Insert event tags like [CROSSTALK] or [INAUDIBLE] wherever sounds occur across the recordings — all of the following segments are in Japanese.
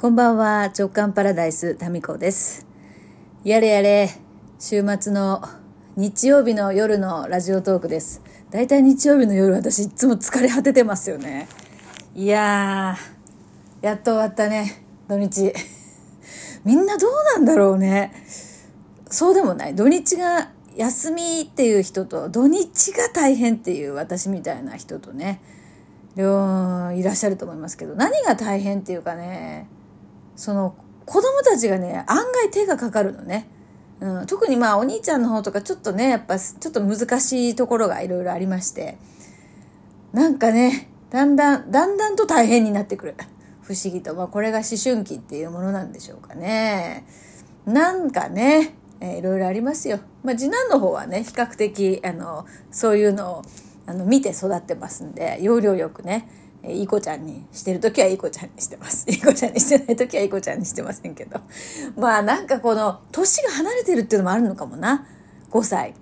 こんばんは、直感パラダイス、タミコです。やれやれ、週末の日曜日の夜のラジオトークです。だいたい日曜日の夜私いつも疲れ果ててますよね。いやー、やっと終わったね、土日。みんなどうなんだろうね。そうでもない。土日が休みっていう人と、土日が大変っていう私みたいな人とね、いらっしゃると思いますけど、何が大変っていうかね、その子供たちがね案外手がかかるのね、うん、特にまあお兄ちゃんの方とかちょっとねやっぱちょっと難しいところがいろいろありまして。なんかねだんだんだんだんと大変になってくる。不思議と、まあ、これが思春期っていうものなんでしょうかね。なんかね、えーいろいろありますよ、まあ、次男の方はね比較的あのそういうのをあの見て育ってますんで要領よくね。えいい子ちゃんにしてる時はいい子ちゃんにしてます。いい子ちゃんにしてない時はいい子ちゃんにしてませんけど。[LAUGHS] まあなんかこの、年が離れてるっていうのもあるのかもな。5歳。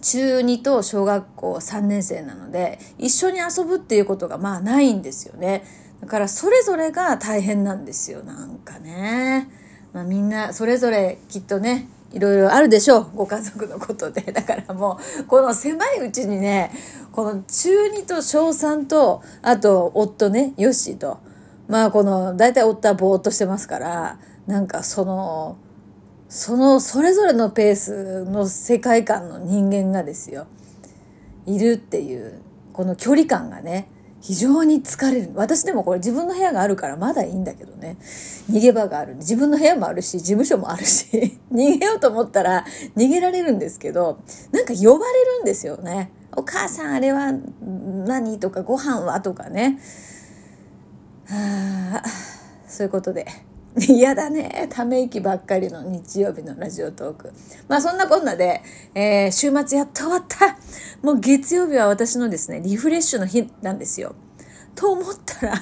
中2と小学校3年生なので、一緒に遊ぶっていうことがまあないんですよね。だからそれぞれが大変なんですよ。なんかね。まあみんなそれぞれきっとね、いろいろあるでしょう。ご家族のことで。[LAUGHS] だからもう、この狭いうちにね、この中2と小3と、あと夫ね、ヨッシーと。まあこの、大体夫はぼーっとしてますから、なんかその、その、それぞれのペースの世界観の人間がですよ、いるっていう、この距離感がね、非常に疲れる。私でもこれ自分の部屋があるからまだいいんだけどね。逃げ場がある。自分の部屋もあるし、事務所もあるし、[LAUGHS] 逃げようと思ったら逃げられるんですけど、なんか呼ばれるんですよね。お母さんあれは何？とかご飯は？とかね。はあ、そういうことで。[LAUGHS] 嫌だね。ため息ばっかりの日曜日のラジオトーク。まあそんなこんなで、えー週末やっと終わった。もう月曜日は私のですね、リフレッシュの日なんですよ。と思ったら、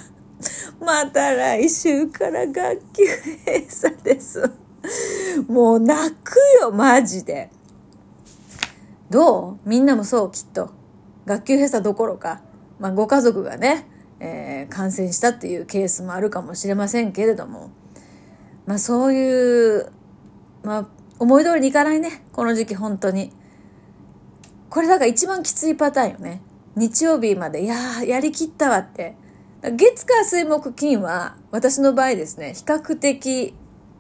また来週から学級閉鎖です。もう泣くよ、マジで。どう？みんなもそう、きっと。学級閉鎖どころか、まあご家族がね、えー感染したっていうケースもあるかもしれませんけれども、まあそういう、まあ思い通りにいかないね。この時期本当に。これだから一番きついパターンよね。日曜日まで、いやー、やりきったわって。月火水木金は私の場合ですね、比較的、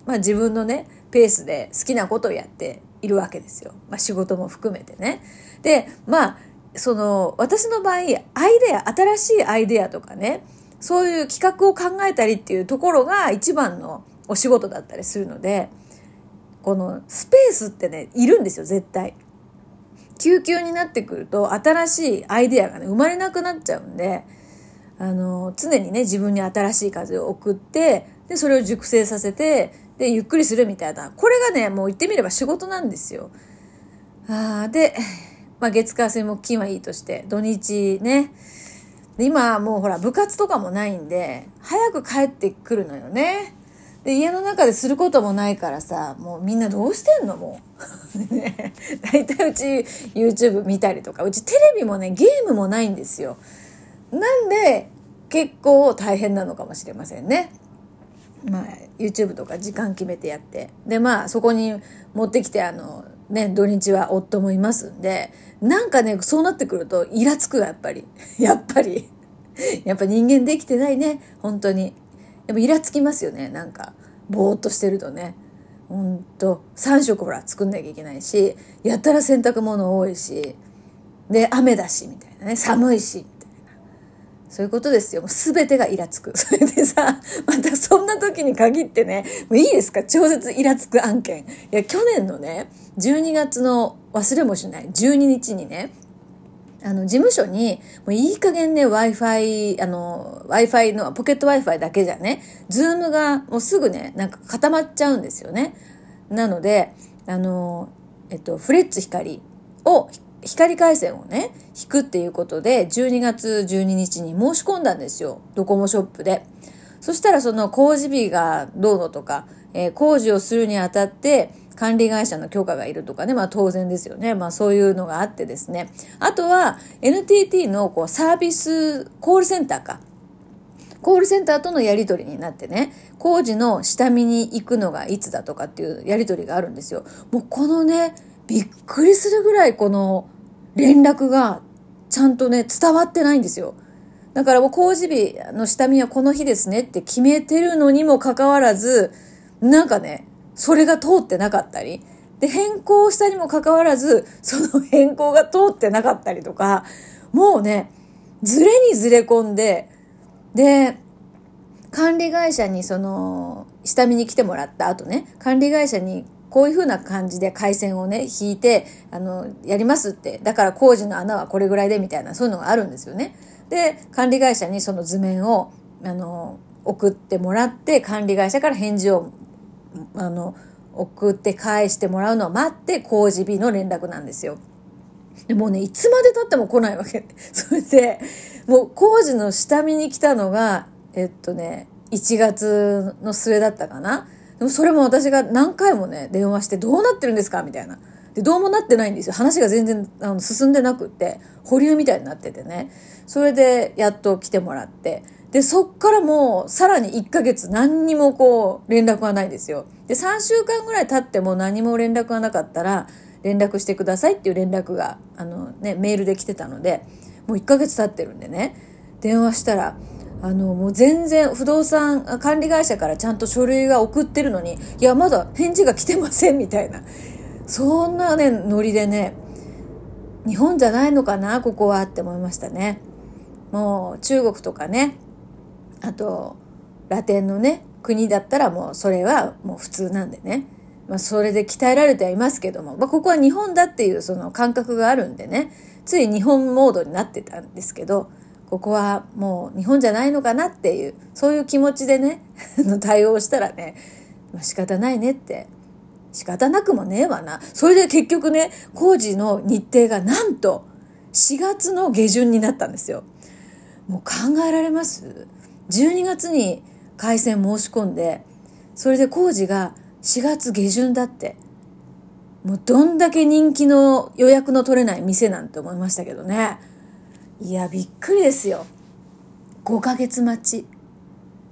まあ自分のね、ペースで好きなことをやっているわけですよ。まあ仕事も含めてね。で、まあ、その、私の場合、アイデア、新しいアイデアとかね、そういう企画を考えたりっていうところが一番のお仕事だったりするので、このスペースってね、いるんですよ、絶対。救急になってくると新しいアイデアがね、生まれなくなっちゃうんで、あの、常にね、自分に新しい風を送って、で、それを熟成させて、で、ゆっくりするみたいな。これがね、もう言ってみれば仕事なんですよ。あで、まあ、月火水木金はいいとして、土日ね。今もうほら、部活とかもないんで、早く帰ってくるのよね。で、家の中ですることもないからさ、もうみんなどうしてんの？もう。[LAUGHS] ね、大体うち YouTube 見たりとか、うちテレビもね、ゲームもないんですよ。なんで、結構大変なのかもしれませんね。まあ、YouTube とか時間決めてやって。で、まあ、そこに持ってきて、あの、ね、土日は夫もいますんで、なんかね、そうなってくると、イラつくやっぱり。やっぱり。やっぱ人間できてないね、本当に。やっぱイラつきますよね、なんか。ぼーっとしてるとね。ほんと、3食ほら作んなきゃいけないし、やったら洗濯物多いし、で、雨だし、みたいなね、寒いし、みたいな。そういうことですよ。もう全てがイラつく。[LAUGHS] それでさ、またそんな時に限ってね、もういいですか？超絶イラつく案件。いや、去年のね、12月の忘れもしない12日にね、あの、事務所に、もういい加減ね、Wi-Fi、あの、Wi-Fi の、ポケット Wi-Fi だけじゃね、ズームがもうすぐね、なんか固まっちゃうんですよね。なので、あの、えっと、フレッツ光を、光回線をね、引くっていうことで、12月12日に申し込んだんですよ。ドコモショップで。そしたらその工事日がどうのとか、えー工事をするにあたって、管理会社の許可がいるとかね、まあ当然ですよね。まあそういうのがあってですね。あとは NTT のこうサービスコールセンターか。コールセンターとのやり取りになってね、工事の下見に行くのがいつだとかっていうやり取りがあるんですよ。もうこのね、びっくりするぐらいこの連絡がちゃんとね、伝わってないんですよ。だからもう工事日の下見はこの日ですねって決めてるのにもかかわらず、なんかね、それが通ってなかったり、で、変更したにもかかわらず、その変更が通ってなかったりとか、もうね、ずれにずれ込んで、で、管理会社にその、下見に来てもらった後ね、管理会社にこういう風な感じで回線をね、引いて、あの、やりますって。だから工事の穴はこれぐらいでみたいな、そういうのがあるんですよね。で、管理会社にその図面を、あの、送ってもらって、管理会社から返事を、あの、送って返してもらうのを待って工事日の連絡なんですよ。でもうね、いつまで経っても来ないわけ。[LAUGHS] それで、もう工事の下見に来たのが、えっとね、1月の末だったかな。でもそれも私が何回もね、電話してどうなってるんですか？みたいな。で、どうもなってないんですよ。話が全然あの進んでなくって、保留みたいになっててね。それで、やっと来てもらって。で、そっからもう、さらに1ヶ月何にもこう、連絡がないんですよ。で、3週間ぐらい経っても何も連絡がなかったら、連絡してくださいっていう連絡が、あのね、メールで来てたので、もう1ヶ月経ってるんでね、電話したら、あの、もう全然不動産管理会社からちゃんと書類が送ってるのに、いや、まだ返事が来てませんみたいな。そんなね、ノリでね、日本じゃないのかな、ここはって思いましたね。もう中国とかね、あと、ラテンのね、国だったらもうそれはもう普通なんでね。まあそれで鍛えられてはいますけども、まあここは日本だっていうその感覚があるんでね、つい日本モードになってたんですけど、ここはもう日本じゃないのかなっていう、そういう気持ちでね、[LAUGHS] 対応したらね、まあ、仕方ないねって。仕方なくもねえわな。それで結局ね、工事の日程がなんと4月の下旬になったんですよ。もう考えられます？?12 月に回線申し込んで、それで工事が4月下旬だって。もうどんだけ人気の予約の取れない店なんて思いましたけどね。いや、びっくりですよ。5ヶ月待ち。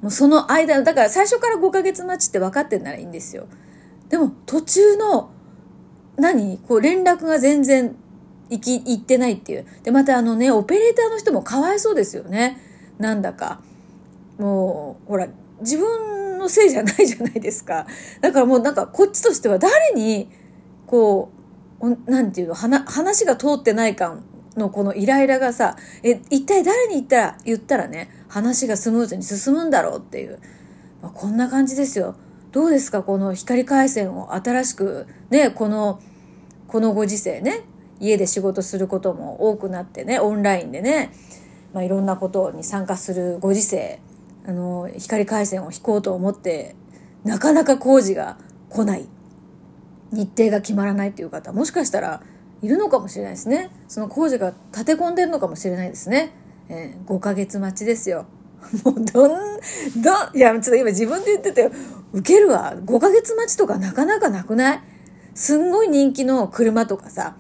もうその間、だから最初から5ヶ月待ちって分かってんならいいんですよ。でも途中の、何？こう連絡が全然行き、行ってないっていう。で、またあのね、オペレーターの人もかわいそうですよね。なんだか。もう、ほら、自分のせいじゃないじゃないですか。だからもうなんかこっちとしては誰に、こう、なんていうの、話が通ってない感のこのイライラがさ、え、一体誰に言ったら、言ったらね、話がスムーズに進むんだろうっていう。まあ、こんな感じですよ。どうですかこの光回線を新しく、ね、この、このご時世ね、家で仕事することも多くなってね、オンラインでね、まあ、いろんなことに参加するご時世、あの、光回線を引こうと思って、なかなか工事が来ない。日程が決まらないっていう方、もしかしたらいるのかもしれないですね。その工事が立て込んでるのかもしれないですね。えー、5ヶ月待ちですよ。[LAUGHS] もうどん、どん、いや、ちょっと今自分で言ってて、受けるわ。5ヶ月待ちとかなかなかなくない？すんごい人気の車とかさ、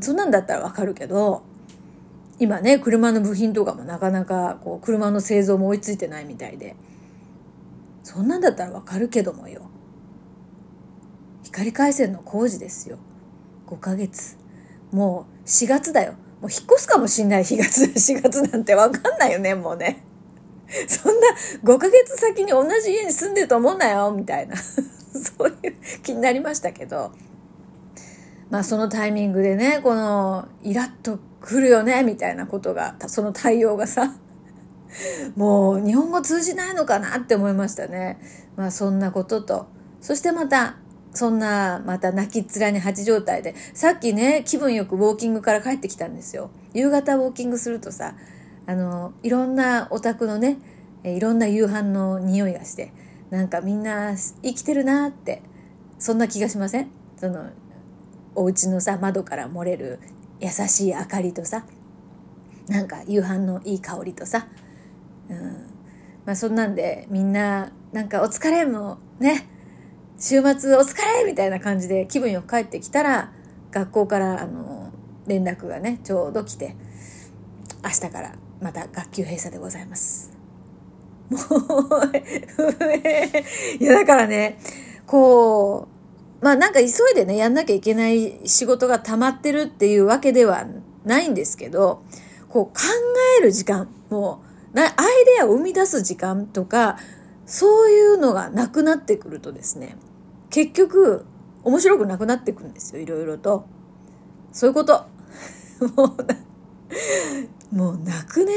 そんなんだったらわかるけど、今ね、車の部品とかもなかなか、こう、車の製造も追いついてないみたいで。そんなんだったらわかるけどもよ。光回線の工事ですよ。5ヶ月。もう4月だよ。もう引っ越すかもしんない4月、[LAUGHS] 4月なんてわかんないよね、もうね。そんな5ヶ月先に同じ家に住んでると思うなよ、みたいな。[LAUGHS] そういう気になりましたけど。まあそのタイミングでね、このイラッとくるよね、みたいなことが、その対応がさ、もう日本語通じないのかなって思いましたね。まあそんなことと、そしてまたそんな、また泣きっ面に蜂状態で、さっきね、気分よくウォーキングから帰ってきたんですよ。夕方ウォーキングするとさ、あの、いろんなお宅のね、いろんな夕飯の匂いがして、なんかみんな生きてるなって、そんな気がしません？その、お家のさ、窓から漏れる優しい明かりとさ、なんか夕飯のいい香りとさ、うん。まあそんなんでみんな、なんかお疲れもね、週末お疲れみたいな感じで気分よく帰ってきたら、学校からあの、連絡がね、ちょうど来て、明日からまた学級閉鎖でございます。もう、[LAUGHS] いやだからね、こう、まあなんか急いでね、やんなきゃいけない仕事が溜まってるっていうわけではないんですけど、こう考える時間、もう、アイデアを生み出す時間とか、そういうのがなくなってくるとですね、結局、面白くなくなってくるんですよ、いろいろと。そういうこと。もう、もう泣くね？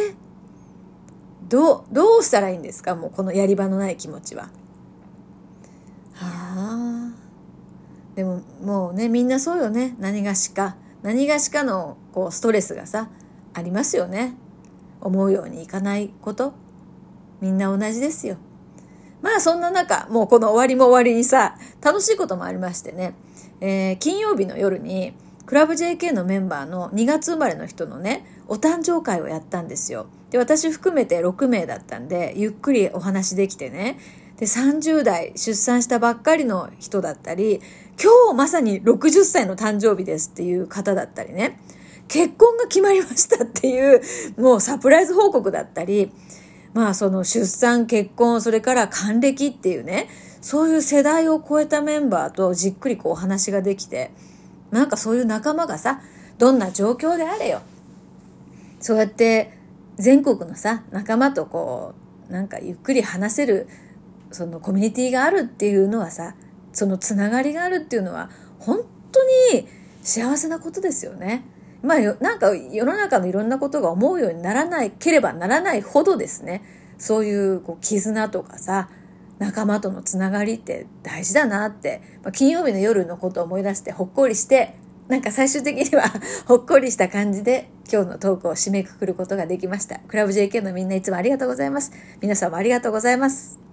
どう、どうしたらいいんですか？もうこのやり場のない気持ちは。はあ。でももうね、みんなそうよね。何がしか。何がしかのこうストレスがさ、ありますよね。思うようにいかないこと。みんな同じですよ。まあそんな中、もうこの終わりも終わりにさ、楽しいこともありましてね、えー、金曜日の夜に、クラブ JK のメンバーの2月生まれの人のね、お誕生会をやったんですよ。で、私含めて6名だったんで、ゆっくりお話できてね。で、30代出産したばっかりの人だったり、今日まさに60歳の誕生日ですっていう方だったりね。結婚が決まりましたっていう、もうサプライズ報告だったり、まあその出産、結婚、それから還暦っていうね、そういう世代を超えたメンバーとじっくりこうお話ができて、なんかそういう仲間がさ、どんな状況であれよ。そうやって全国のさ、仲間とこう、なんかゆっくり話せる、そのコミュニティがあるっていうのはさ、そのつながりがあるっていうのは、本当に幸せなことですよね。まあ、なんか世の中のいろんなことが思うようにならないければならないほどですね、そういうこう絆とかさ、仲間とのつながりって大事だなって、まあ、金曜日の夜のことを思い出してほっこりして、なんか最終的には [LAUGHS] ほっこりした感じで今日のトークを締めくくることができました。クラブ JK のみんないつもありがとうございます。皆様ありがとうございます。